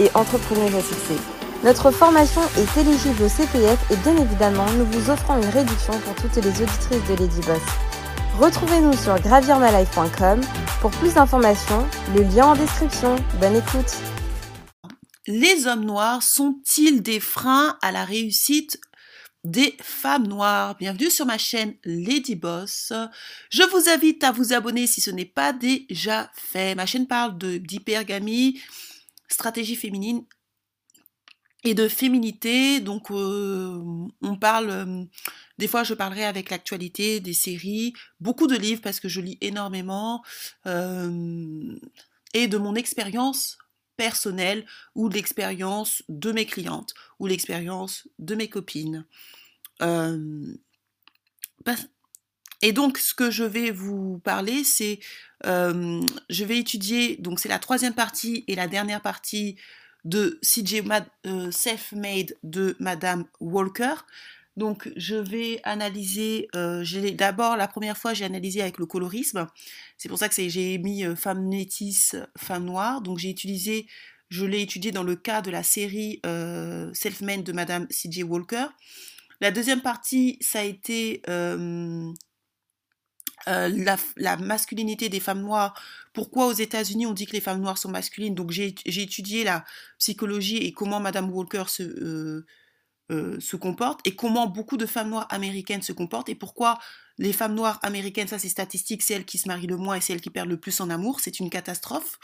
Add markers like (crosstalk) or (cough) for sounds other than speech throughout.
et entrepreneuse à. Notre formation est éligible au CPF et bien évidemment, nous vous offrons une réduction pour toutes les auditrices de Lady Boss. Retrouvez-nous sur gravirmalife.com pour plus d'informations, le lien en description. Bonne écoute. Les hommes noirs sont-ils des freins à la réussite des femmes noires? Bienvenue sur ma chaîne Lady Boss. Je vous invite à vous abonner si ce n'est pas déjà fait. Ma chaîne parle d'hypergamie, stratégie féminine et de féminité. Donc, euh, on parle. Euh, des fois, je parlerai avec l'actualité des séries, beaucoup de livres parce que je lis énormément, euh, et de mon expérience personnelle ou l'expérience de mes clientes ou l'expérience de mes copines. Et donc, ce que je vais vous parler, c'est, je vais étudier, donc c'est la troisième partie et la dernière partie de CJ euh, Self-Made de Madame Walker. Donc, je vais analyser, euh, d'abord, la première fois, j'ai analysé avec le colorisme. C'est pour ça que j'ai mis euh, femme métisse, femme noire. Donc, j'ai utilisé, je l'ai étudié dans le cas de la série Self-Made de Madame C.J. Walker. La deuxième partie, ça a été la, masculinité des femmes noires. Pourquoi aux États-Unis on dit que les femmes noires sont masculines? Donc j'ai étudié la psychologie et comment Madame Walker se, euh, se comportent et comment beaucoup de femmes noires américaines se comportent et pourquoi les femmes noires américaines, ça c'est statistique, c'est elles qui se marient le moins et c'est elles qui perdent le plus en amour, c'est une catastrophe.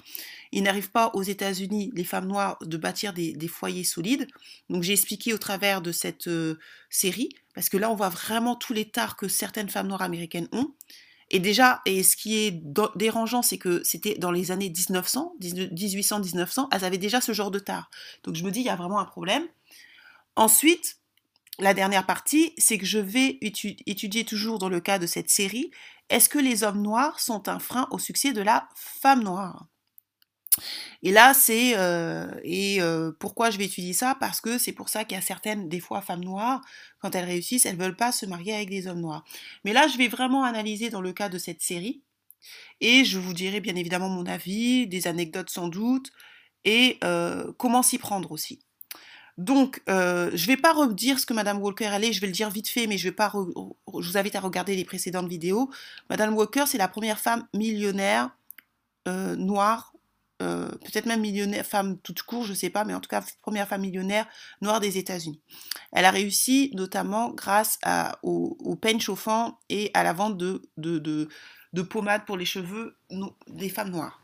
Il n'arrive pas aux États-Unis, les femmes noires, de bâtir des, foyers solides. Donc j'ai expliqué au travers de cette euh, série, parce que là on voit vraiment tous les tares que certaines femmes noires américaines ont. Et déjà, et ce qui est dérangeant, c'est que c'était dans les années 1900, 1800-1900, elles avaient déjà ce genre de tard. Donc je me dis, il y a vraiment un problème. Ensuite, la dernière partie, c'est que je vais étudier toujours dans le cas de cette série, est-ce que les hommes noirs sont un frein au succès de la femme noire? Et là, c'est euh, et euh, pourquoi je vais étudier ça? Parce que c'est pour ça qu'il y a certaines, des fois, femmes noires, quand elles réussissent, elles veulent pas se marier avec des hommes noirs. Mais là, je vais vraiment analyser dans le cas de cette série, et je vous dirai bien évidemment mon avis, des anecdotes sans doute, et euh, comment s'y prendre aussi. Donc, je ne vais pas redire ce que Madame Walker allait, je vais le dire vite fait, mais je vais pas. Je vous invite à regarder les précédentes vidéos. Madame Walker, c'est la première femme millionnaire noire, euh, peut-être même millionnaire, femme toute court, je ne sais pas, mais en tout cas première femme millionnaire noire des États-Unis. Elle a réussi notamment grâce au, au peigne chauffant et à la vente de, de pommades pour les cheveux des femmes noires.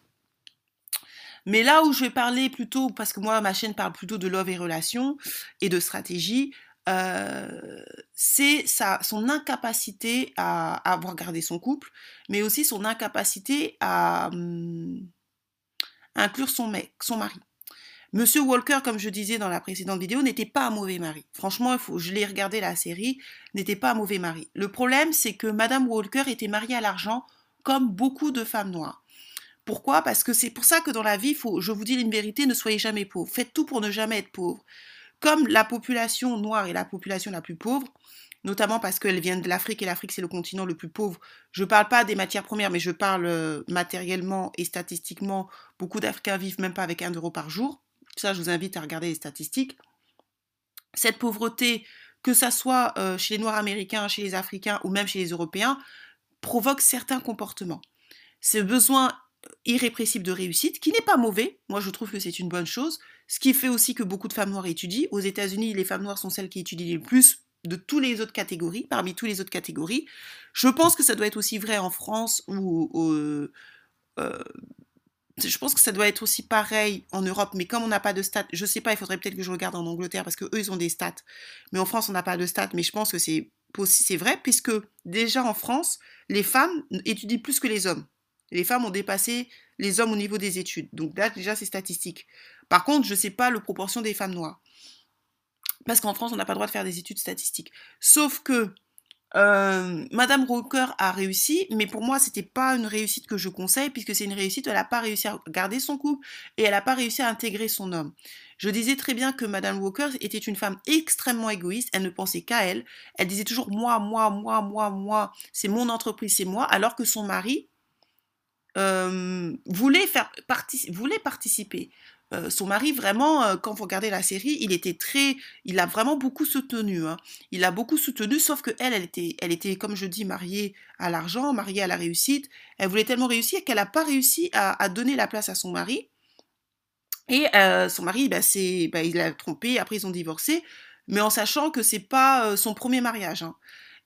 Mais là où je vais parler plutôt, parce que moi, ma chaîne parle plutôt de love et relations et de stratégie, euh, c'est son incapacité à, avoir gardé son couple, mais aussi son incapacité à hum, inclure son mec, son mari. Monsieur Walker, comme je disais dans la précédente vidéo, n'était pas un mauvais mari. Franchement, il faut, je l'ai regardé la série, n'était pas un mauvais mari. Le problème, c'est que Madame Walker était mariée à l'argent, comme beaucoup de femmes noires. Pourquoi? Parce que c'est pour ça que dans la vie, faut, je vous dis une vérité, ne soyez jamais pauvre. Faites tout pour ne jamais être pauvre. Comme la population noire est la population la plus pauvre, notamment parce qu'elle vient de l'Afrique et l'Afrique c'est le continent le plus pauvre. Je ne parle pas des matières premières, mais je parle euh, matériellement et statistiquement. Beaucoup d'Africains vivent même pas avec un euro par jour. Ça, je vous invite à regarder les statistiques. Cette pauvreté, que ça soit euh, chez les Noirs américains, chez les Africains ou même chez les Européens, provoque certains comportements. Ce besoin irrépressible de réussite, qui n'est pas mauvais. Moi, je trouve que c'est une bonne chose. Ce qui fait aussi que beaucoup de femmes noires étudient. Aux États-Unis, les femmes noires sont celles qui étudient le plus de toutes les autres catégories, parmi toutes les autres catégories. Je pense que ça doit être aussi vrai en France ou euh, je pense que ça doit être aussi pareil en Europe, mais comme on n'a pas de stats, je sais pas, il faudrait peut-être que je regarde en Angleterre parce que eux ils ont des stats, mais en France on n'a pas de stats, mais je pense que c'est c'est vrai puisque déjà en France les femmes étudient plus que les hommes. Les femmes ont dépassé les hommes au niveau des études. Donc là, déjà, c'est statistique. Par contre, je sais pas le proportion des femmes noires. Parce qu'en France, on n'a pas le droit de faire des études statistiques. Sauf que euh, Madame a réussi, mais pour moi, c'était pas une réussite que je conseille, puisque c'est une réussite, elle n'a pas réussi à garder son couple et elle n'a pas réussi à intégrer son homme. Je disais très bien que Madame Walker était une femme extrêmement égoïste, elle ne pensait qu'à elle, elle disait toujours moi, moi, moi, moi, moi, c'est mon entreprise, c'est moi, alors que son mari euh, voulait participer. Euh, son mari, vraiment, euh, quand vous regardez la série, il était très, il a vraiment beaucoup soutenu. Hein. Il a beaucoup soutenu, sauf que elle, elle était, elle était, comme je dis, mariée à l'argent, mariée à la réussite. Elle voulait tellement réussir qu'elle n'a pas réussi à, donner la place à son mari. Et euh, son mari, bah, bah, il l'a trompé. Après, ils ont divorcé, mais en sachant que c'est pas son premier mariage. Hein.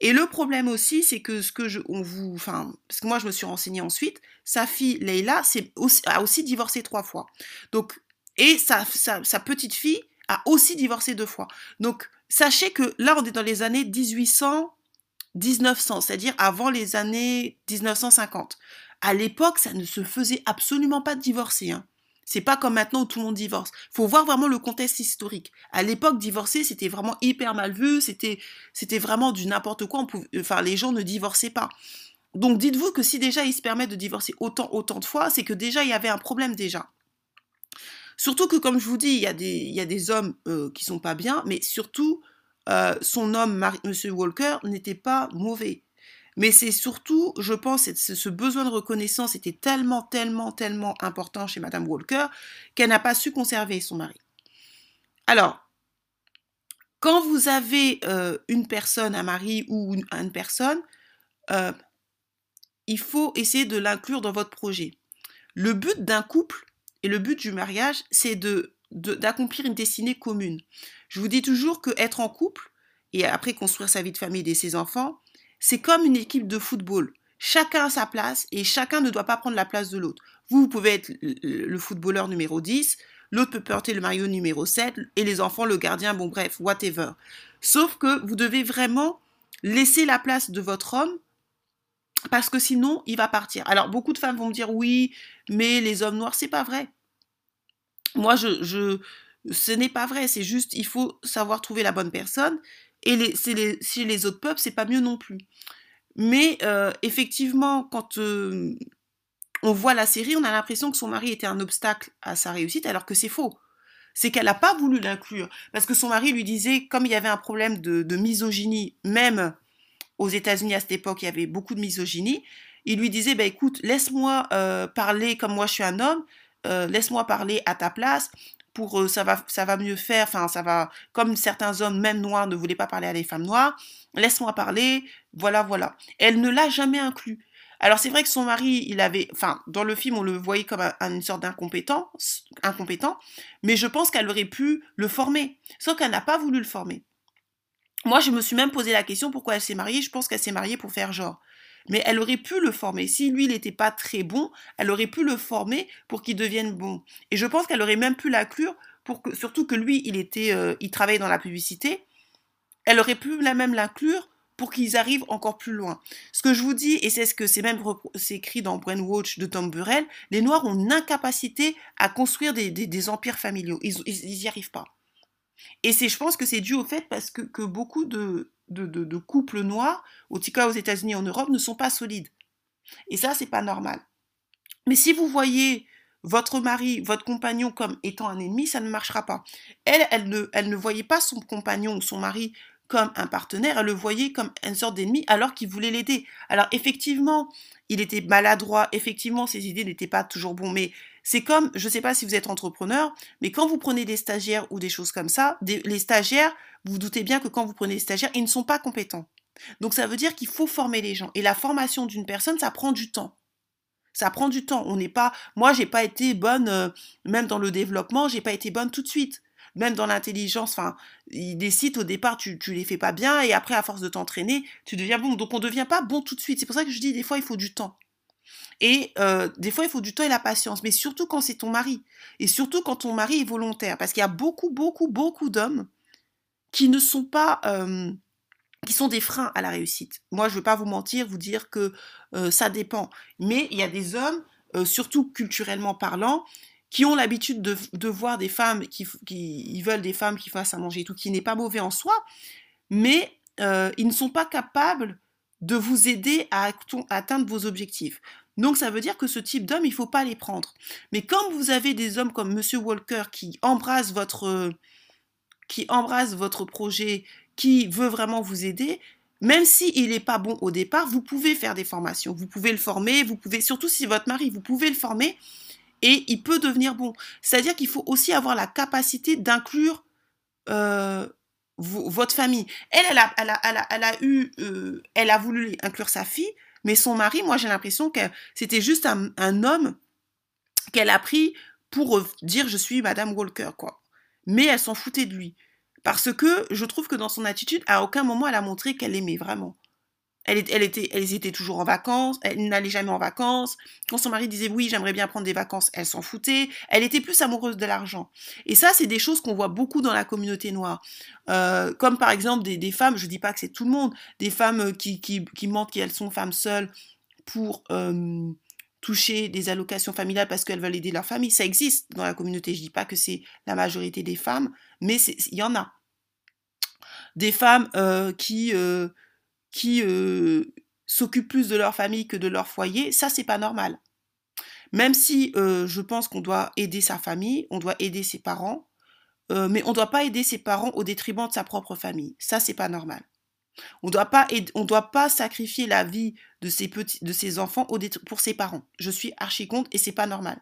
Et le problème aussi, c'est que ce que je, on vous, enfin, parce que moi je me suis renseignée ensuite, sa fille Leila a aussi divorcé trois fois. Donc et sa, petite fille a aussi divorcé deux fois. Donc, sachez que là, on est dans les années 1800, 1900, c'est-à-dire avant les années 1950. À l'époque, ça ne se faisait absolument pas de divorcer. Hein. C'est pas comme maintenant où tout le monde divorce. Faut voir vraiment le contexte historique. À l'époque, divorcer, c'était vraiment hyper mal vu. C'était, c'était vraiment du n'importe quoi. enfin, les gens ne divorçaient pas. Donc, dites-vous que si déjà ils se permettent de divorcer autant, autant de fois, c'est que déjà il y avait un problème déjà. Surtout que, comme je vous dis, il y a des, hommes euh, qui sont pas bien, mais surtout, euh, son homme, M. Walker, n'était pas mauvais. Mais c'est surtout, je pense, ce besoin de reconnaissance était tellement, tellement, tellement important chez Madame Walker qu'elle n'a pas su conserver son mari. Alors, quand vous avez euh, une personne, un mari ou une, une personne, il faut essayer de l'inclure dans votre projet. Le but d'un couple, et le but du mariage, c'est de d'accomplir une destinée commune. Je vous dis toujours que être en couple et après construire sa vie de famille et ses enfants, c'est comme une équipe de football. Chacun a sa place et chacun ne doit pas prendre la place de l'autre. Vous, vous pouvez être le footballeur numéro 10, l'autre peut porter le maillot numéro 7 et les enfants le gardien, bon bref, whatever. Sauf que vous devez vraiment laisser la place de votre homme parce que sinon, il va partir. Alors, beaucoup de femmes vont me dire oui, mais les hommes noirs, c'est pas vrai. Moi, je, ce n'est pas vrai. C'est juste, il faut savoir trouver la bonne personne. Et les, les, chez les autres peuples, c'est pas mieux non plus. Mais euh, effectivement, quand euh, on voit la série, on a l'impression que son mari était un obstacle à sa réussite, alors que c'est faux. C'est qu'elle n'a pas voulu l'inclure. Parce que son mari lui disait, comme il y avait un problème de misogynie, même aux États-Unis à cette époque, il y avait beaucoup de misogynie. Il lui disait, bah, écoute, laisse-moi euh, parler comme moi je suis un homme, euh, laisse-moi parler à ta place, pour euh, ça va ça va mieux faire, enfin ça va comme certains hommes même noirs ne voulaient pas parler à des femmes noires, laisse-moi parler, voilà voilà. Elle ne l'a jamais inclus. Alors c'est vrai que son mari, il avait, enfin dans le film on le voyait comme une sorte d'incompétent, incompétent, mais je pense qu'elle aurait pu le former, sauf qu'elle n'a pas voulu le former. Moi, je me suis même posé la question pourquoi elle s'est mariée. Je pense qu'elle s'est mariée pour faire genre. Mais elle aurait pu le former. Si lui, il n'était pas très bon, elle aurait pu le former pour qu'il devienne bon. Et je pense qu'elle aurait même pu l'inclure pour que, surtout que lui, il était, euh, il travaillait dans la publicité. Elle aurait pu la même l'inclure pour qu'ils arrivent encore plus loin. Ce que je vous dis, et c'est ce que c'est même écrit dans Brainwatch de Tom Burrell, les Noirs ont une incapacité à construire des, empires familiaux. Ils n'y arrivent pas. Et c'est, je pense que c'est dû au fait parce que, beaucoup de, couples noirs, au aux États-Unis en Europe, ne sont pas solides. Et ça, c'est pas normal. Mais si vous voyez votre mari, votre compagnon comme étant un ennemi, ça ne marchera pas. Elle, elle ne, voyait pas son compagnon ou son mari comme un partenaire, elle le voyait comme une sorte d'ennemi alors qu'il voulait l'aider. Alors effectivement, il était maladroit, effectivement, ses idées n'étaient pas toujours bonnes, c'est comme, je ne sais pas si vous êtes entrepreneur, mais quand vous prenez des stagiaires ou des choses comme ça, les stagiaires, vous, doutez bien que quand vous prenez des stagiaires, ils ne sont pas compétents. Donc ça veut dire qu'il faut former les gens. Et la formation d'une personne, ça prend du temps. Ça prend du temps. On n'est pas, moi, j'ai pas été bonne, euh, même dans le développement, j'ai pas été bonne tout de suite. Même dans l'intelligence, enfin, des sites au départ, tu, tu les fais pas bien, et après, à force de t'entraîner, tu deviens bon. Donc on ne devient pas bon tout de suite. C'est pour ça que je dis des fois, il faut du temps. Et euh, des fois, il faut du temps et la patience, mais surtout quand c'est ton mari. Et surtout quand ton mari est volontaire. Parce qu'il y a beaucoup, beaucoup, beaucoup d'hommes qui ne sont pas... Euh, qui sont des freins à la réussite. Moi, je ne veux pas vous mentir, vous dire que euh, ça dépend. Mais il y a des hommes, surtout culturellement parlant, qui ont l'habitude de, voir des femmes qui, qui veulent des femmes qui fassent à manger et tout, qui n'est pas mauvais en soi, mais ils ne sont pas capables de vous aider à atteindre vos objectifs. Donc ça veut dire que ce type d'homme, il ne faut pas les prendre. Mais quand vous avez des hommes comme Monsieur Walker qui embrasse votre, qui embrasse votre projet, qui veut vraiment vous aider, même s'il n'est pas bon au départ, vous pouvez faire des formations, vous pouvez le former, vous pouvez, surtout si votre mari, vous pouvez le former et il peut devenir bon. C'est-à-dire qu'il faut aussi avoir la capacité d'inclure euh, votre famille. Elle, elle a, elle a, elle a, elle a eu, euh, elle a voulu inclure sa fille, mais son mari, moi j'ai l'impression que c'était juste un, homme qu'elle a pris pour euh, dire je suis Madame Walker, quoi. Mais elle s'en foutait de lui. Parce que je trouve que dans son attitude, à aucun moment elle a montré qu'elle l'aimait vraiment. Elle, était, elles étaient toujours en vacances, elle n'allait jamais en vacances. Quand son mari disait oui, j'aimerais bien prendre des vacances, elle s'en foutait. Elle était plus amoureuse de l'argent. Et ça, c'est des choses qu'on voit beaucoup dans la communauté noire. Euh, comme par exemple des, femmes, je dis pas que c'est tout le monde, des femmes qui, mentent qu'elles sont femmes seules pour euh, toucher des allocations familiales parce qu'elles veulent aider leur famille. Ça existe dans la communauté. Je dis pas que c'est la majorité des femmes, mais il y en a. Des femmes euh, qui qui euh, s'occupent plus de leur famille que de leur foyer, ça c'est pas normal. Même si euh, je pense qu'on doit aider sa famille, on doit aider ses parents, euh, mais on ne doit pas aider ses parents au détriment de sa propre famille. Ça c'est pas normal. On ne doit pas sacrifier la vie de ses petits, de ses enfants pour ses parents. Je suis archi contre et c'est pas normal.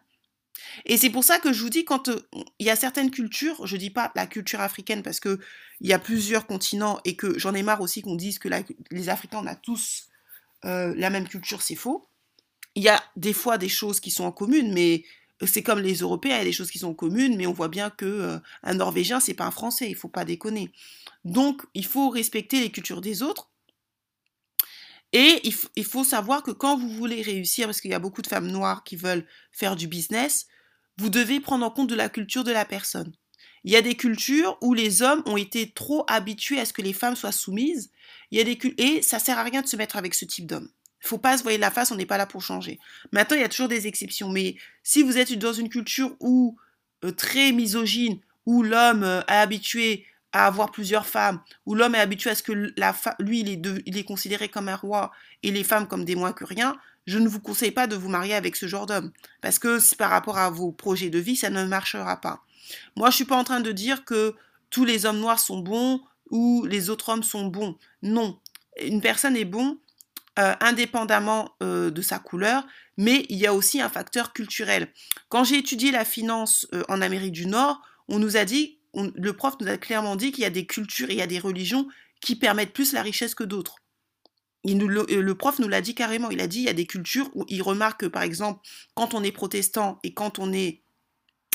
Et c'est pour ça que je vous dis, quand euh, il y a certaines cultures, je dis pas la culture africaine parce que il y a plusieurs continents et que j'en ai marre aussi qu'on dise que les Africains, on a tous euh, la même culture, c'est faux. Il y a des fois des choses qui sont en commune, mais euh, c'est comme les Européens, il y a des choses qui sont communes, mais on voit bien que un Norvégien, c'est pas un Français, il faut pas déconner. Donc, il faut respecter les cultures des autres. Et il, faut savoir que quand vous voulez réussir, parce qu'il y a beaucoup de femmes noires qui veulent faire du business, vous devez prendre en compte de la culture de la personne. Il y a des cultures où les hommes ont été trop habitués à ce que les femmes soient soumises. Il y a des et ça sert à rien de se mettre avec ce type d'homme. Il faut pas se voir la face, on n'est pas là pour changer. Maintenant, il y a toujours des exceptions, mais si vous êtes dans une culture où euh, très misogyne, où l'homme euh, est habitué à avoir plusieurs femmes, où l'homme est habitué à ce que la lui, il est, il est considéré comme un roi et les femmes comme des moins que rien, je ne vous conseille pas de vous marier avec ce genre d'homme. Parce que par rapport à vos projets de vie, ça ne marchera pas. Moi, je suis pas en train de dire que tous les hommes noirs sont bons ou les autres hommes sont bons. Non. Une personne est bon euh, indépendamment euh, de sa couleur, mais il y a aussi un facteur culturel. Quand j'ai étudié la finance euh, en Amérique du Nord, on nous a dit le prof nous a clairement dit qu'il y a des cultures et il y a des religions qui permettent plus la richesse que d'autres. Euh, le, prof nous l'a dit carrément. Il a dit il y a des cultures où il remarque que, par exemple, quand on est protestant et quand on est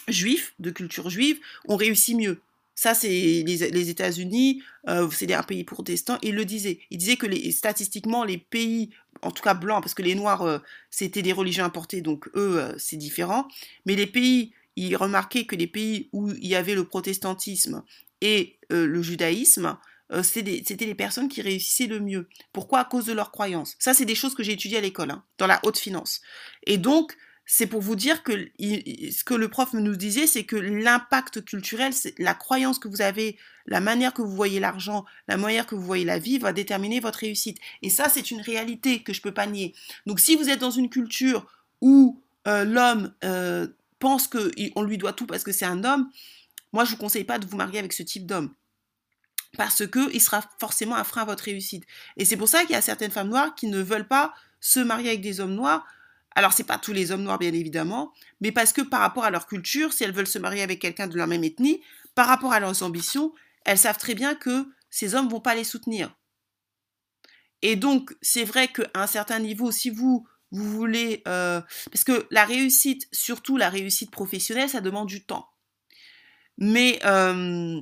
juif, de culture juive, on réussit mieux. Ça, c'est les, États-Unis, euh, c'est un pays protestant. Il le disait. Il disait que statistiquement, les pays, en tout cas blancs, parce que les noirs, euh, c'était des religions importées, donc eux, c'est différent. Mais les pays il remarquait que les pays où il y avait le protestantisme et euh, le judaïsme, euh, c'était les personnes qui réussissaient le mieux. Pourquoi? À cause de leurs croyances. Ça, c'est des choses que j'ai étudiées à l'école, hein, dans la haute finance. Et donc, c'est pour vous dire que ce que le prof nous disait, c'est que l'impact culturel, la croyance que vous avez, la manière que vous voyez l'argent, la manière que vous voyez la vie, va déterminer votre réussite. Et ça, c'est une réalité que je peux pas nier. Donc, si vous êtes dans une culture où euh, l'homme pense qu'on lui doit tout parce que c'est un homme, moi je vous conseille pas de vous marier avec ce type d'homme. Parce qu'il sera forcément un frein à votre réussite. Et c'est pour ça qu'il y a certaines femmes noires qui ne veulent pas se marier avec des hommes noirs. Alors c'est pas tous les hommes noirs bien évidemment, mais parce que par rapport à leur culture, si elles veulent se marier avec quelqu'un de leur même ethnie, par rapport à leurs ambitions, elles savent très bien que ces hommes vont pas les soutenir. Et donc, c'est vrai qu'à un certain niveau, si vous vous voulez... Euh, parce que la réussite, surtout la réussite professionnelle, ça demande du temps. Mais euh,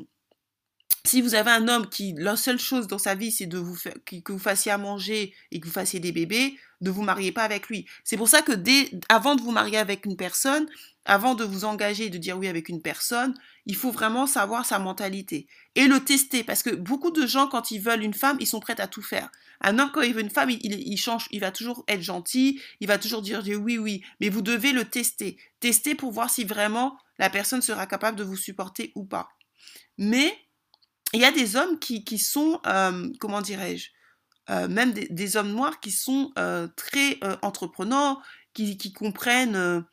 si vous avez un homme qui, la seule chose dans sa vie, c'est de vous que vous fassiez à manger et que vous fassiez des bébés, ne vous mariez pas avec lui. C'est pour ça que dès, avant de vous marier avec une personne, avant de vous engager et de dire oui avec une personne, il faut vraiment savoir sa mentalité et le tester parce que beaucoup de gens quand ils veulent une femme, ils sont prêts à tout faire. Un homme quand il veut une femme, il, change, il va toujours être gentil, il va toujours dire oui oui, mais vous devez le tester, tester pour voir si vraiment la personne sera capable de vous supporter ou pas. Mais il y a des hommes qui, sont, euh, comment dirais-je, euh, même des, hommes noirs qui sont euh, très entreprenants, qui, comprennent.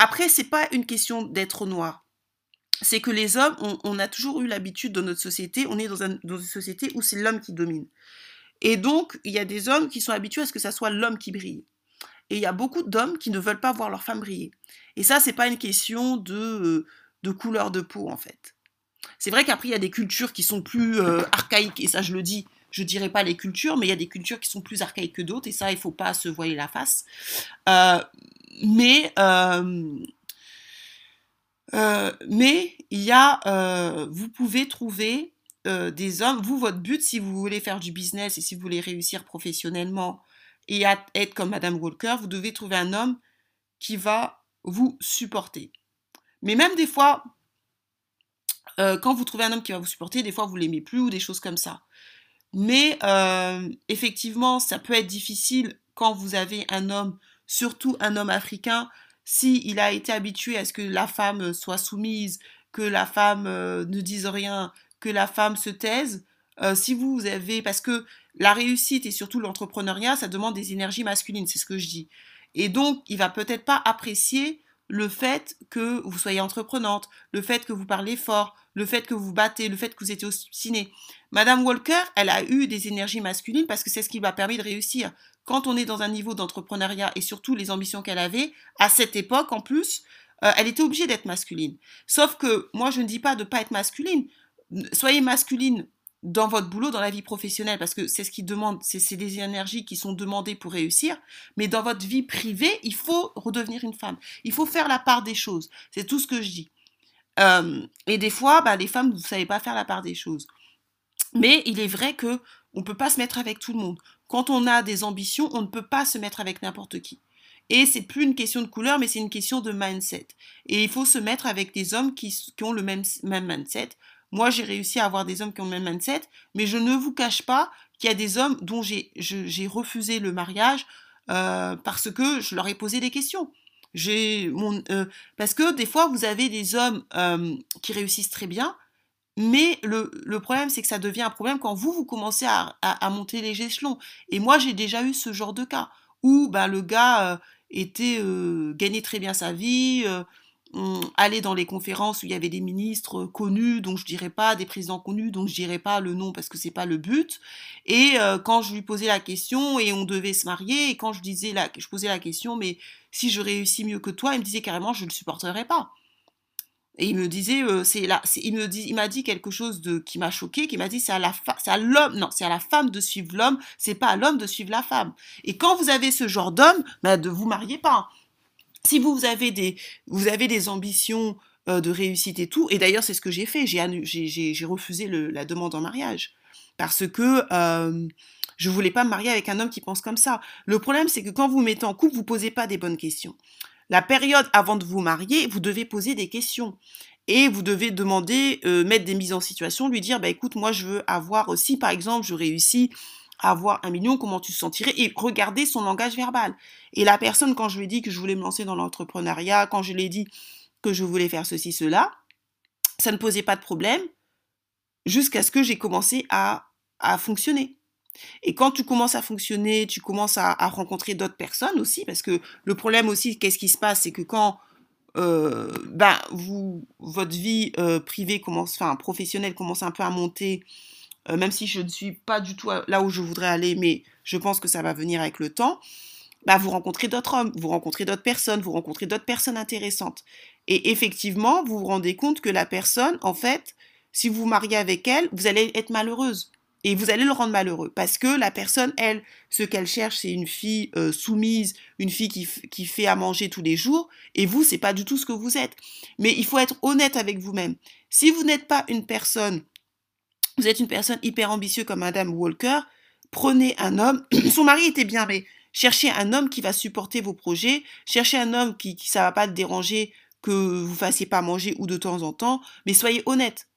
Après, c'est pas une question d'être noir. C'est que les hommes, on, a toujours eu l'habitude dans notre société, on est dans, une société où c'est l'homme qui domine. Et donc, il y a des hommes qui sont habitués à ce que ça soit l'homme qui brille. Et il y a beaucoup d'hommes qui ne veulent pas voir leur femme briller. Et ça, c'est pas une question de, de couleur de peau, en fait. C'est vrai qu'après, il y a des cultures qui sont plus euh, archaïques, et ça, je le dis, je dirais pas les cultures, mais il y a des cultures qui sont plus archaïques que d'autres, et ça, il faut pas se voiler la face. Euh, mais euh, euh, mais il y a, euh, vous pouvez trouver des hommes. Vous, votre but, si vous voulez faire du business et si vous voulez réussir professionnellement et être comme Madame Walker, vous devez trouver un homme qui va vous supporter. Mais même des fois, quand vous trouvez un homme qui va vous supporter, des fois vous l'aimez plus ou des choses comme ça. Mais effectivement, ça peut être difficile quand vous avez un homme surtout un homme africain, s'il il a été habitué à ce que la femme soit soumise, que la femme euh, ne dise rien, que la femme se taise, euh, si vous avez, parce que la réussite et surtout l'entrepreneuriat, ça demande des énergies masculines, c'est ce que je dis. Et donc, il va peut-être pas apprécier le fait que vous soyez entreprenante, le fait que vous parlez fort, le fait que vous battez, le fait que vous au ciné. Madame Walker, elle a eu des énergies masculines parce que c'est ce qui lui a permis de réussir quand on est dans un niveau d'entrepreneuriat et surtout les ambitions qu'elle avait, à cette époque en plus, euh, elle était obligée d'être masculine. Sauf que moi, je ne dis pas de ne pas être masculine. Soyez masculine dans votre boulot, dans la vie professionnelle, parce que c'est ce qui demande, c'est des énergies qui sont demandées pour réussir. Mais dans votre vie privée, il faut redevenir une femme. Il faut faire la part des choses. C'est tout ce que je dis. Euh, et des fois, bah, les femmes, vous ne savez pas faire la part des choses. Mais il est vrai que on ne peut pas se mettre avec tout le monde. Quand on a des ambitions, on ne peut pas se mettre avec n'importe qui. Et c'est plus une question de couleur, mais c'est une question de mindset. Et il faut se mettre avec des hommes qui, ont le même, même mindset. Moi, j'ai réussi à avoir des hommes qui ont le même mindset, mais je ne vous cache pas qu'il y a des hommes dont j'ai refusé le mariage euh, parce que je leur ai posé des questions. Euh, parce que des fois vous avez des hommes euh, qui réussissent très bien, mais le, problème, c'est que ça devient un problème quand vous, vous commencez à, monter les échelons. Et moi, j'ai déjà eu ce genre de cas où bah, le gars était gagnait très bien sa vie, euh, allait dans les conférences où il y avait des ministres connus, dont je dirais pas, des présidents connus, dont je dirais pas le nom parce que c'est pas le but. Et quand je lui posais la question et on devait se marier, et quand je disais la, je posais la question, mais si je réussis mieux que toi, il me disait carrément je ne le supporterai pas. Et il me disait, euh, c'est là, il me dit, il m'a dit quelque chose de qui m'a choqué, qui m'a dit c'est à la c'est à l'homme, non, c'est à la femme de suivre l'homme, c'est pas à l'homme de suivre la femme. Et quand vous avez ce genre d'homme, bah, de vous mariez pas. Si vous avez des, ambitions euh, de réussite et tout, et d'ailleurs c'est ce que j'ai fait, j'ai refusé la demande en mariage parce que euh, je voulais pas me marier avec un homme qui pense comme ça. Le problème c'est que quand vous mettez en couple, vous posez pas des bonnes questions. La période avant de vous marier, vous devez poser des questions. Et vous devez demander, euh, mettre des mises en situation, lui dire, bah écoute, moi je veux avoir, aussi, par exemple, je réussis avoir un million, comment tu te sentirais Et regarder son langage verbal. Et la personne, quand je lui ai dit que je voulais me lancer dans l'entrepreneuriat, quand je lui ai dit que je voulais faire ceci, cela, ça ne posait pas de problème jusqu'à ce que j'ai commencé à, à fonctionner. Et quand tu commences à fonctionner, tu commences à, rencontrer d'autres personnes aussi, parce que le problème aussi, qu'est-ce qui se passe, c'est que quand euh, ben, vous, votre vie euh, privée commence, enfin professionnelle commence un peu à monter, euh, même si je ne suis pas du tout là où je voudrais aller, mais je pense que ça va venir avec le temps. Ben, vous rencontrez d'autres hommes, vous rencontrez d'autres personnes, vous rencontrez d'autres personnes intéressantes. Et effectivement, vous vous rendez compte que la personne, en fait, si vous vous mariez avec elle, vous allez être malheureuse. Et vous allez le rendre malheureux parce que la personne, elle, ce qu'elle cherche, c'est une fille euh, soumise, une fille qui, qui, fait à manger tous les jours. Et vous, c'est pas du tout ce que vous êtes. Mais il faut être honnête avec vous-même. Si vous n'êtes pas une personne, vous êtes une personne hyper ambitieuse comme Madame Walker, prenez un homme. (clears throat) Son mari était bien, mais cherchez un homme qui va supporter vos projets. Cherchez un homme qui, ça va pas te déranger que vous fassiez pas manger ou de temps en temps, mais soyez honnête.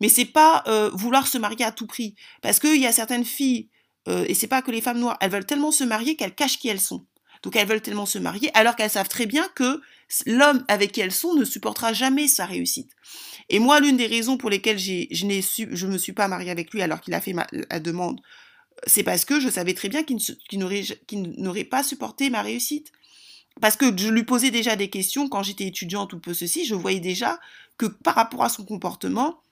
Mais c'est pas euh, vouloir se marier à tout prix, parce qu'il y a certaines filles, euh, et c'est pas que les femmes noires, elles veulent tellement se marier qu'elles cachent qui elles sont. Donc elles veulent tellement se marier, alors qu'elles savent très bien que l'homme avec qui elles sont ne supportera jamais sa réussite. Et moi, l'une des raisons pour lesquelles je ne me suis pas mariée avec lui alors qu'il a fait la demande, c'est parce que je savais très bien qu'il n'aurait pas supporté ma réussite. Parce que je lui posais déjà des questions quand j'étais étudiante ou peu ceci, je voyais déjà que par rapport à son comportement,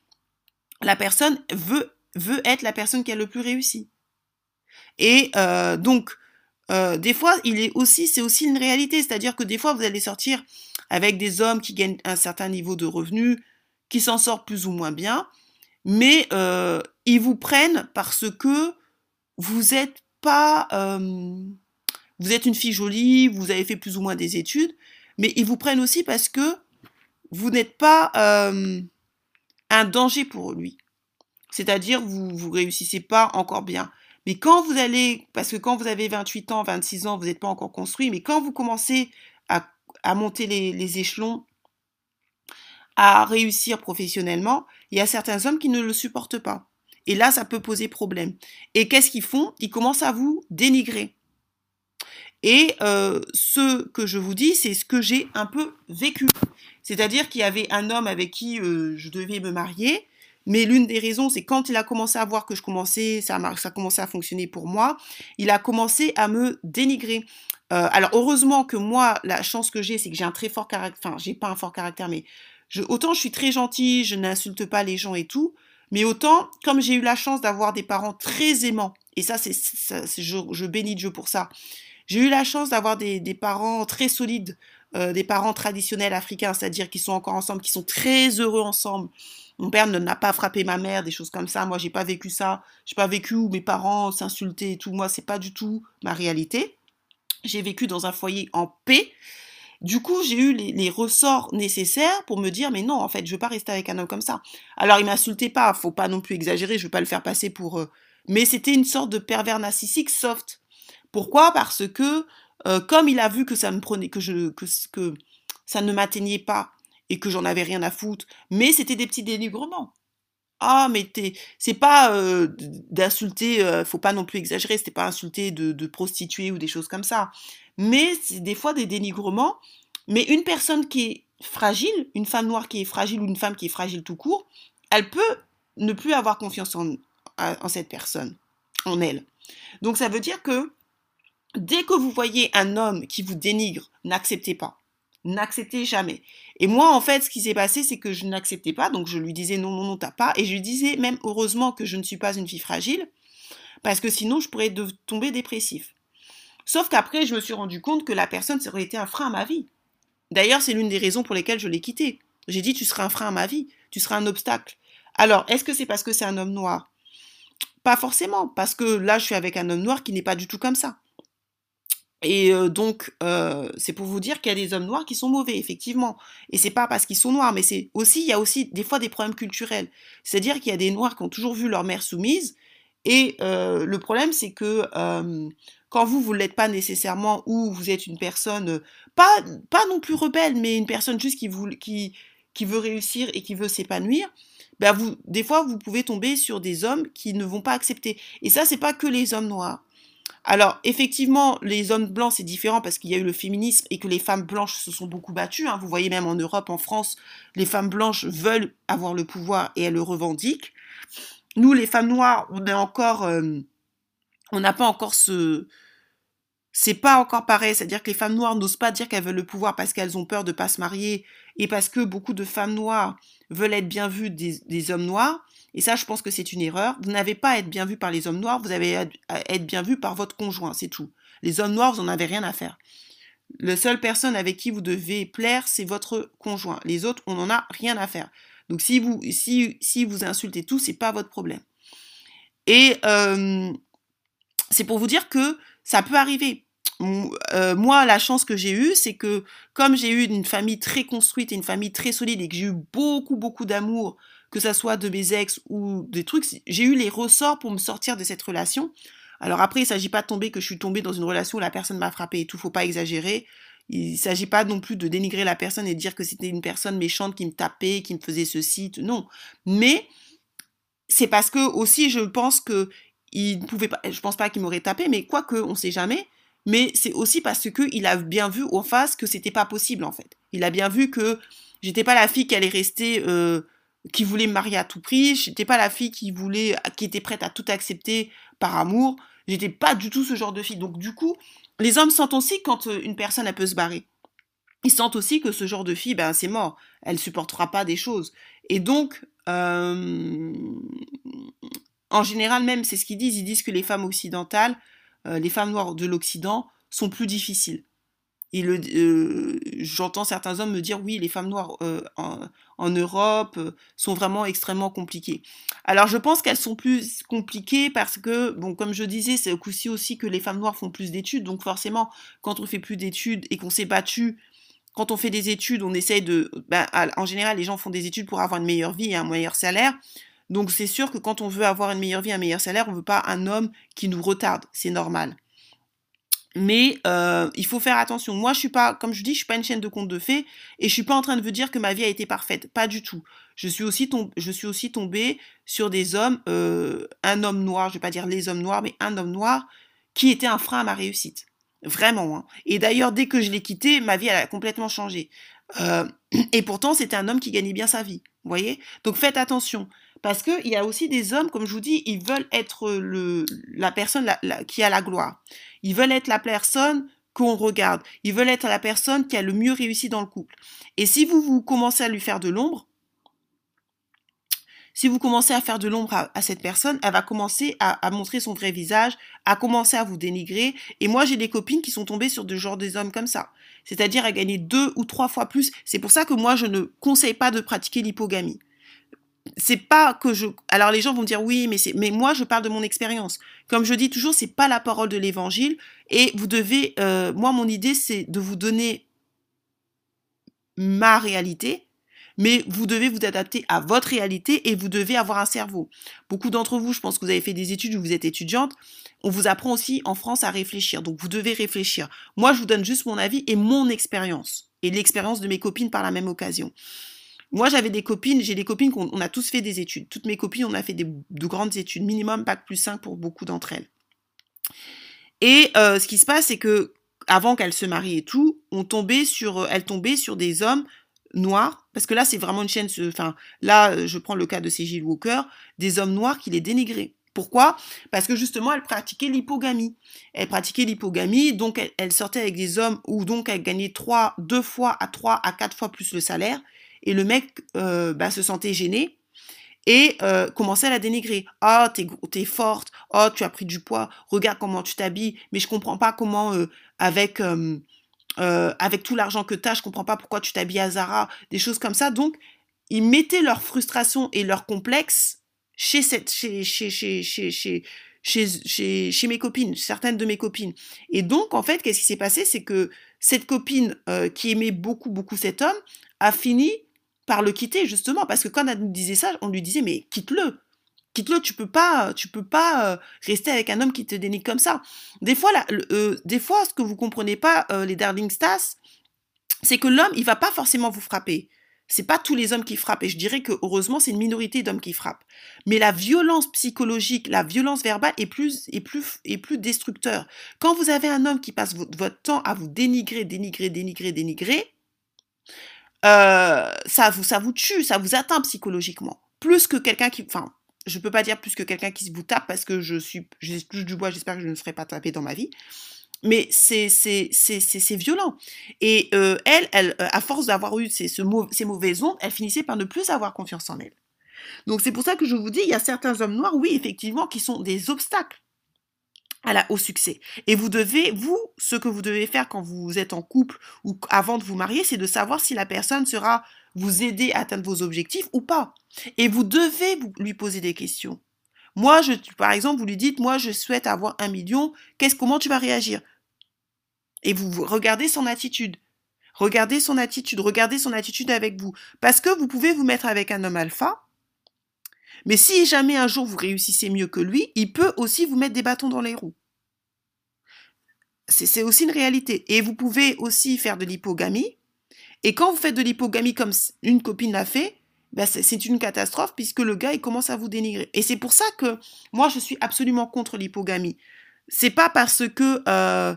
la personne veut, veut être la personne qui a le plus réussi. Et euh, donc, euh, des fois, il est aussi, c'est aussi une réalité, c'est-à-dire que des fois, vous allez sortir avec des hommes qui gagnent un certain niveau de revenus, qui s'en sortent plus ou moins bien, mais euh, ils vous prennent parce que vous êtes pas, vous êtes une fille jolie, vous avez fait plus ou moins des études, mais ils vous prennent aussi parce que vous n'êtes pas un danger pour lui. C'est-à-dire, vous vous réussissez pas encore bien. Mais quand vous allez, parce que quand vous avez 28 ans, 26 ans, vous n'êtes pas encore construit, mais quand vous commencez à, monter les, les, échelons, à réussir professionnellement, il y a certains hommes qui ne le supportent pas. Et là, ça peut poser problème. Et qu'est-ce qu'ils font? Ils commencent à vous dénigrer. Et euh, ce que je vous dis, c'est ce que j'ai un peu vécu. C'est-à-dire qu'il y avait un homme avec qui euh, je devais me marier, mais l'une des raisons, c'est quand il a commencé à voir que je commençais, ça, ça commençait à fonctionner pour moi, il a commencé à me dénigrer. Euh, alors heureusement que moi, la chance que j'ai, c'est que j'ai un très fort caractère, enfin j'ai pas un fort caractère, mais autant je suis très gentille, je n'insulte pas les gens et tout, mais autant, comme j'ai eu la chance d'avoir des parents très aimants, et ça, c'est, je, je bénis Dieu pour ça, j'ai eu la chance d'avoir des, parents très solides, euh, des parents traditionnels africains, c'est-à-dire qui sont encore ensemble, qui sont très heureux ensemble. Mon père n'a pas frappé ma mère, des choses comme ça. Moi, j'ai pas vécu ça. J'ai pas vécu où mes parents s'insultaient et tout. Moi, c'est pas du tout ma réalité. J'ai vécu dans un foyer en paix. Du coup, j'ai eu les, ressorts nécessaires pour me dire, mais non, en fait, je veux pas rester avec un homme comme ça. Alors, il m'insultait pas, faut pas non plus exagérer, je veux pas le faire passer pour. Euh, mais c'était une sorte de pervers narcissique soft. Pourquoi? Parce que euh, comme il a vu que ça me prenait, que je, que, que ça ne m'atteignait pas et que j'en avais rien à foutre, mais c'était des petits dénigrements. Ah, mais c'est pas euh, d'insulter, euh, faut pas non plus exagérer, c'était pas insulter de, de ou des choses comme ça. Mais c'est des fois des dénigrements. Mais une personne qui est fragile, une femme noire qui est fragile ou une femme qui est fragile tout court, elle peut ne plus avoir confiance en cette personne, en elle. Donc ça veut dire que Dès que vous voyez un homme qui vous dénigre, n'acceptez pas. N'acceptez jamais. Et moi, en fait, ce qui s'est passé, c'est que je n'acceptais pas. Donc, je lui disais non, non, non, t'as pas. Et je lui disais même heureusement que je ne suis pas une fille fragile, parce que sinon, je pourrais tomber dépressif. Sauf qu'après, je me suis rendu compte que la personne, ça aurait été un frein à ma vie. D'ailleurs, c'est l'une des raisons pour lesquelles je l'ai quitté. J'ai dit, tu seras un frein à ma vie, tu seras un obstacle. Alors, est-ce que c'est parce que c'est un homme noir? Pas forcément, parce que là, je suis avec un homme noir qui n'est pas du tout comme ça. Et donc, c'est pour vous dire qu'il y a des hommes noirs qui sont mauvais, effectivement. Et c'est pas parce qu'ils sont noirs, mais c'est aussi, il y a aussi des fois des problèmes culturels. C'est-à-dire qu'il y a des noirs qui ont toujours vu leur mère soumise. Et le problème, c'est que quand vous, vous ne l'êtes pas nécessairement, ou vous êtes une personne, pas, pas non plus rebelle, mais une personne juste qui, vous, qui, qui veut réussir et qui veut s'épanouir, ben vous, des fois, vous pouvez tomber sur des hommes qui ne vont pas accepter. Et ça, c'est pas que les hommes noirs. Alors, effectivement, les hommes blancs, c'est différent parce qu'il y a eu le féminisme et que les femmes blanches se sont beaucoup battues. Hein. Vous voyez même en Europe, en France, les femmes blanches veulent avoir le pouvoir et elles le revendiquent. Nous, les femmes noires, on est encore... Euh, on n'a pas encore ce... C'est pas encore pareil, c'est-à-dire que les femmes noires n'osent pas dire qu'elles veulent le pouvoir parce qu'elles ont peur de pas se marier et parce que beaucoup de femmes noires veulent être bien vues des hommes noirs. Et ça, je pense que c'est une erreur. Vous n'avez pas à être bien vu par les hommes noirs, vous avez à être bien vu par votre conjoint, c'est tout. Les hommes noirs, vous n'en avez rien à faire. La seule personne avec qui vous devez plaire, c'est votre conjoint. Les autres, on n'en a rien à faire. Donc si vous, si, vous insultez tout, c'est pas votre problème. Et euh, c'est pour vous dire que ça peut arriver. Euh, moi, la chance que j'ai eue, c'est que comme j'ai eu une famille très construite et une famille très solide et que j'ai eu beaucoup, beaucoup d'amour que ça soit de mes ex ou des trucs, j'ai eu les ressorts pour me sortir de cette relation. Alors après, il ne s'agit pas de tomber que je suis tombée dans une relation où la personne m'a frappé et tout, faut pas exagérer. Il ne s'agit pas non plus de dénigrer la personne et de dire que c'était une personne méchante qui me tapait, qui me faisait ceci, non. Mais c'est parce que aussi je pense que il ne pouvait pas, je pense pas qu'il m'aurait tapé, mais quoique, on sait jamais. Mais c'est aussi parce que il a bien vu en face que c'était pas possible en fait. Il a bien vu que j'étais pas la fille qui allait rester, euh, qui voulait me marier à tout prix. J'étais pas la fille qui voulait, qui était prête à tout accepter par amour. J'étais pas du tout ce genre de fille. Donc du coup, les hommes sentent aussi quand euh, une personne elle peut se barrer. Ils sentent aussi que ce genre de fille, ben c'est mort. Elle supportera pas des choses. Et donc, euh, en général même, c'est ce qu'ils disent. Ils disent que les femmes occidentales, euh, les femmes noires de l'Occident, sont plus difficiles. Euh, j'entends certains hommes me dire oui, les femmes noires euh, en, Europe sont vraiment extrêmement compliquées. Alors je pense qu'elles sont plus compliquées parce que, bon, comme je disais, c'est au coup-ci aussi que les femmes noires font plus d'études. Donc forcément, quand on fait plus d'études et qu'on s'est battu, quand on fait des études, on essaye de... Ben, en général, les gens font des études pour avoir une meilleure vie et un meilleur salaire. Donc c'est sûr que quand on veut avoir une meilleure vie, un meilleur salaire, on ne veut pas un homme qui nous retarde, c'est normal. Mais euh, il faut faire attention. Moi, je suis pas, comme je dis, je suis pas une chaîne de contes de fées et je suis pas en train de vous dire que ma vie a été parfaite. Pas du tout. Je suis aussi, tombée sur des hommes, euh, un homme noir, je vais pas dire les hommes noirs, mais un homme noir qui était un frein à ma réussite. Vraiment. Hein. Et d'ailleurs, dès que je l'ai quitté, ma vie a complètement changé. Euh, (clears throat) et pourtant, c'était un homme qui gagnait bien sa vie. Vous voyez? Donc faites attention. Parce qu'il y a aussi des hommes, comme je vous dis, ils veulent être le, la personne qui a la gloire. Ils veulent être la personne qu'on regarde. Ils veulent être la personne qui a le mieux réussi dans le couple. Et si vous, vous commencez à lui faire de l'ombre, si vous commencez à faire de l'ombre à, cette personne, elle va commencer à, à, montrer son vrai visage, à commencer à vous dénigrer. Et moi, j'ai des copines qui sont tombées sur de genre des hommes comme ça. C'est-à-dire à gagner deux ou trois fois plus. C'est pour ça que moi, je ne conseille pas de pratiquer l'hypogamie c'est pas que je alors les gens vont dire oui mais c'est mais moi je parle de mon expérience. Comme je dis toujours c'est pas la parole de l'évangile et vous devez euh, moi mon idée c'est de vous donner ma réalité mais vous devez vous adapter à votre réalité et vous devez avoir un cerveau. Beaucoup d'entre vous je pense que vous avez fait des études ou vous êtes étudiante on vous apprend aussi en France à réfléchir. Donc vous devez réfléchir. Moi je vous donne juste mon avis et mon expérience et l'expérience de mes copines par la même occasion moi, j'avais des copines, j'ai des copines qu'on on a tous fait des études. Toutes mes copines, on a fait de grandes études, minimum bac plus 5 pour beaucoup d'entre elles. Et euh, ce qui se passe, c'est que avant qu'elles se marient et tout, on tombait sur, euh, elles tombaient sur des hommes noirs, parce que là, c'est vraiment une chaîne, enfin, là, je prends le cas de ces Gilles Walker, des hommes noirs qui les dénigraient. Pourquoi? Parce que justement, elles pratiquaient l'hypogamie. Elles pratiquaient l'hypogamie, donc elles, sortaient avec des hommes où donc elles gagnaient trois, deux fois à trois à quatre fois plus le salaire. Et le mec euh, bah, se sentait gêné et euh, commençait à la dénigrer. Ah, oh, t'es, forte. Oh, tu as pris du poids. Regarde comment tu t'habilles. Mais je comprends pas comment, euh, avec, euh, avec tout l'argent que tu as, je comprends pas pourquoi tu t'habilles à Zara. Des choses comme ça. Donc, ils mettaient leur frustration et leur complexe chez, cette, chez, chez, chez, chez, chez, chez, chez, mes copines, certaines de mes copines. Et donc, en fait, qu'est-ce qui s'est passé? C'est que cette copine qui aimait beaucoup, beaucoup cet homme a fini par le quitter justement parce que quand elle nous disait ça, on lui disait mais quitte-le. Quitte-le, tu peux pas, tu peux pas euh, rester avec un homme qui te dénigre comme ça. Des fois, là, euh, des fois, ce que vous comprenez pas, euh, les darling stars, c'est que l'homme, il va pas forcément vous frapper. C'est pas tous les hommes qui frappent, et je dirais que heureusement c'est une minorité d'hommes qui frappent. Mais la violence psychologique, la violence verbale est plus est plus est plus destructeur. Quand vous avez un homme qui passe votre temps à vous dénigrer, dénigrer, dénigrer, dénigrer, euh, ça vous ça vous tue, ça vous atteint psychologiquement. Plus que quelqu'un qui, enfin, je peux pas dire plus que quelqu'un qui vous tape parce que je suis, je touche du bois, j'espère que je ne serai pas tapé dans ma vie. Mais c'est violent. Et euh, elle, elle, euh, à force d'avoir eu ces, ce ces mauvaises ondes, elle finissait par ne plus avoir confiance en elle. Donc c'est pour ça que je vous dis, il y a certains hommes noirs, oui, effectivement, qui sont des obstacles à la, au succès. Et vous devez, vous, ce que vous devez faire quand vous êtes en couple ou avant de vous marier, c'est de savoir si la personne sera vous aider à atteindre vos objectifs ou pas. Et vous devez lui poser des questions. Moi, je, par exemple, vous lui dites, moi, je souhaite avoir un million. Qu'est-ce, comment tu vas réagir? Et vous regardez son attitude. Regardez son attitude. Regardez son attitude avec vous. Parce que vous pouvez vous mettre avec un homme alpha mais si jamais un jour vous réussissez mieux que lui, il peut aussi vous mettre des bâtons dans les roues. C'est aussi une réalité. Et vous pouvez aussi faire de l'hypogamie. Et quand vous faites de l'hypogamie comme une copine l'a fait, ben c'est une catastrophe puisque le gars, il commence à vous dénigrer. Et c'est pour ça que moi, je suis absolument contre l'hypogamie. C'est pas parce que euh,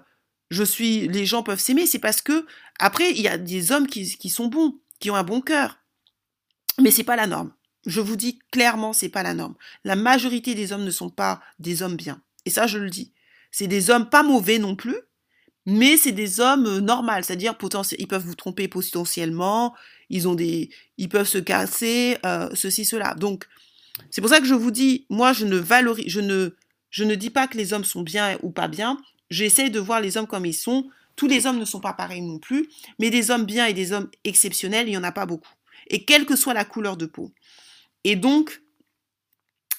je suis, les gens peuvent s'aimer, c'est parce que après, il y a des hommes qui, qui sont bons, qui ont un bon cœur. Mais c'est pas la norme. Je vous dis clairement, c'est pas la norme. La majorité des hommes ne sont pas des hommes bien. Et ça, je le dis. C'est des hommes pas mauvais non plus, mais c'est des hommes euh, normaux, c'est-à-dire ils peuvent vous tromper potentiellement, ils ont des, ils peuvent se casser, euh, ceci, cela. Donc, c'est pour ça que je vous dis, moi, je ne valorise, je ne, je ne dis pas que les hommes sont bien ou pas bien. J'essaie de voir les hommes comme ils sont. Tous les hommes ne sont pas pareils non plus, mais des hommes bien et des hommes exceptionnels, il n'y en a pas beaucoup. Et quelle que soit la couleur de peau. Et donc,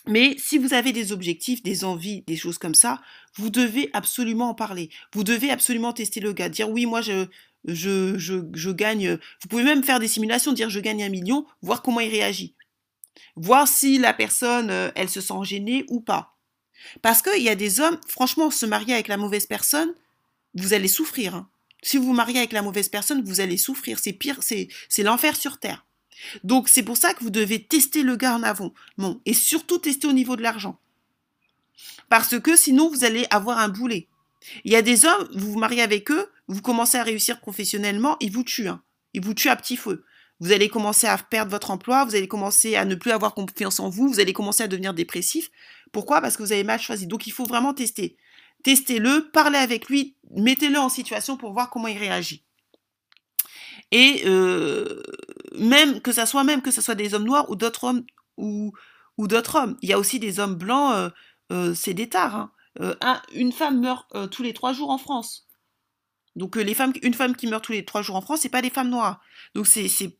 mais si vous avez des objectifs, des envies, des choses comme ça, vous devez absolument en parler. Vous devez absolument tester le gars. Dire oui, moi je, je, je, je gagne. Vous pouvez même faire des simulations, dire je gagne un million, voir comment il réagit. Voir si la personne, euh, elle se sent gênée ou pas. Parce qu'il y a des hommes, franchement, se marier avec la mauvaise personne, vous allez souffrir. Hein. Si vous vous mariez avec la mauvaise personne, vous allez souffrir. C'est pire, c'est l'enfer sur Terre. Donc c'est pour ça que vous devez tester le gars en avant. Bon, et surtout tester au niveau de l'argent. Parce que sinon vous allez avoir un boulet. Il y a des hommes, vous vous mariez avec eux, vous commencez à réussir professionnellement, ils vous tuent. Hein. Ils vous tuent à petit feu. Vous allez commencer à perdre votre emploi, vous allez commencer à ne plus avoir confiance en vous, vous allez commencer à devenir dépressif. Pourquoi? Parce que vous avez mal choisi. Donc il faut vraiment tester. Testez-le, parlez avec lui, mettez-le en situation pour voir comment il réagit. Et euh, même que ça soit même que ce soit des hommes noirs ou d'autres hommes ou, d'autres hommes. Il y a aussi des hommes blancs, euh, euh, c'est des tares. Hein. une femme meurt tous les trois jours en France. Donc les femmes, une femme qui meurt tous les trois jours en France, c'est pas des femmes noires. Donc c'est c'est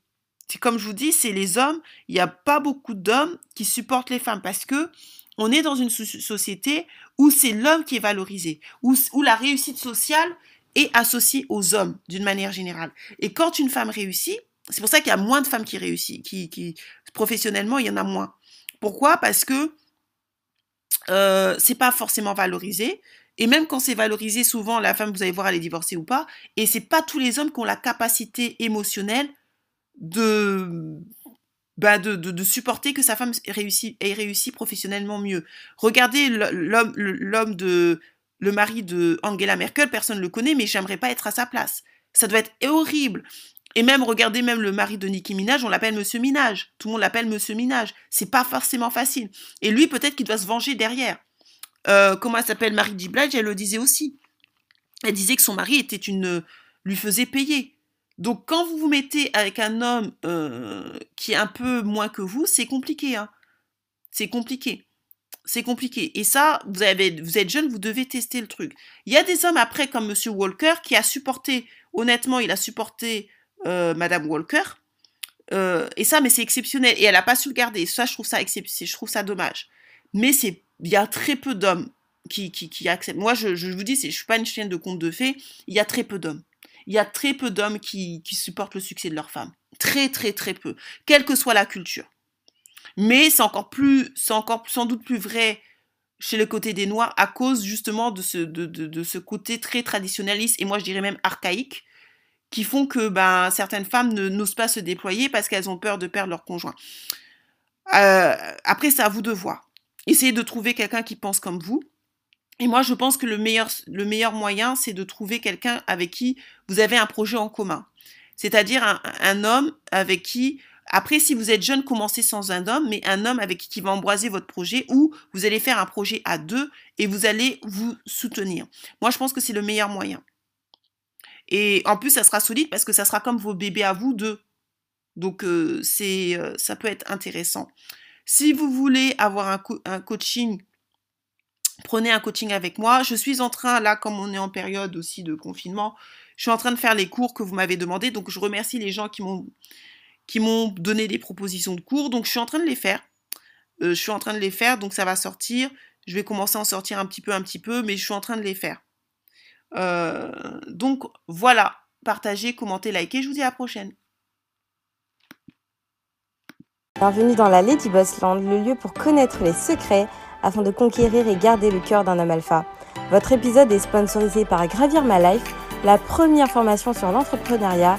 comme je vous dis, c'est les hommes. Il n'y a pas beaucoup d'hommes qui supportent les femmes parce que on est dans une société où c'est l'homme qui est valorisé, où, où la réussite sociale est associée aux hommes d'une manière générale. Et quand une femme réussit, c'est pour ça qu'il y a moins de femmes qui réussissent, qui, qui professionnellement il y en a moins. Pourquoi? Parce que euh, c'est pas forcément valorisé. Et même quand c'est valorisé, souvent la femme, vous allez voir, elle est divorcée ou pas. Et c'est pas tous les hommes qui ont la capacité émotionnelle de bah de, de, de, supporter que sa femme réussit, ait réussi professionnellement mieux. Regardez l'homme, l'homme de le mari de Angela Merkel, personne ne le connaît, mais j'aimerais pas être à sa place. Ça doit être horrible. Et même, regardez même le mari de Nicki Minaj, on l'appelle Monsieur Minaj. Tout le monde l'appelle Monsieur Minaj. C'est pas forcément facile. Et lui, peut-être qu'il doit se venger derrière. Euh, comment elle s'appelle Marie J. Blige, elle le disait aussi. Elle disait que son mari était une, lui faisait payer. Donc, quand vous vous mettez avec un homme euh, qui est un peu moins que vous, c'est compliqué. Hein. C'est compliqué. C'est compliqué. Et ça, vous, êtes jeune, vous devez tester le truc. Il y a des hommes après, comme Monsieur Walker, qui a supporté, honnêtement, il a supporté euh, Madame Walker. Euh, et ça, mais c'est exceptionnel. Et elle n'a pas su le garder. Ça, je trouve ça. Je trouve ça dommage. Mais c'est, il y a très peu d'hommes qui, qui, qui, acceptent. Moi, je, vous dis, je suis pas une chienne de conte de fées. Il y a très peu d'hommes. Il y a très peu d'hommes qui, qui supportent le succès de leur femme. Très, très, très peu. Quelle que soit la culture. Mais c'est encore plus, c'est encore sans doute plus vrai chez le côté des Noirs à cause justement de ce, de, de, ce côté très traditionnaliste et moi je dirais même archaïque qui font que ben, certaines femmes n'osent pas se déployer parce qu'elles ont peur de perdre leur conjoint. Euh, après, c'est à vous de voir. Essayez de trouver quelqu'un qui pense comme vous. Et moi, je pense que le meilleur, le meilleur moyen, c'est de trouver quelqu'un avec qui vous avez un projet en commun. C'est-à-dire un, homme avec qui, après, si vous êtes jeune, commencez sans un homme, mais un homme avec qui, va embraser votre projet ou vous allez faire un projet à deux et vous allez vous soutenir. Moi, je pense que c'est le meilleur moyen. Et en plus, ça sera solide parce que ça sera comme vos bébés à vous deux. Donc, euh, c'est, euh, ça peut être intéressant. Si vous voulez avoir un, un, coaching, prenez un coaching avec moi. Je suis en train, là, comme on est en période aussi de confinement, je suis en train de faire les cours que vous m'avez demandé. Donc, je remercie les gens qui m'ont, qui m'ont donné des propositions de cours. Donc, je suis en train de les faire. Euh, je suis en train de les faire, donc ça va sortir. Je vais commencer à en sortir un petit peu, un petit peu, mais je suis en train de les faire. Euh, donc voilà, partagez, commentez, likez. Je vous dis à la prochaine. Bienvenue dans la Lady Boss Land, le lieu pour connaître les secrets afin de conquérir et garder le cœur d'un homme alpha. Votre épisode est sponsorisé par Gravir My Life, la première formation sur l'entrepreneuriat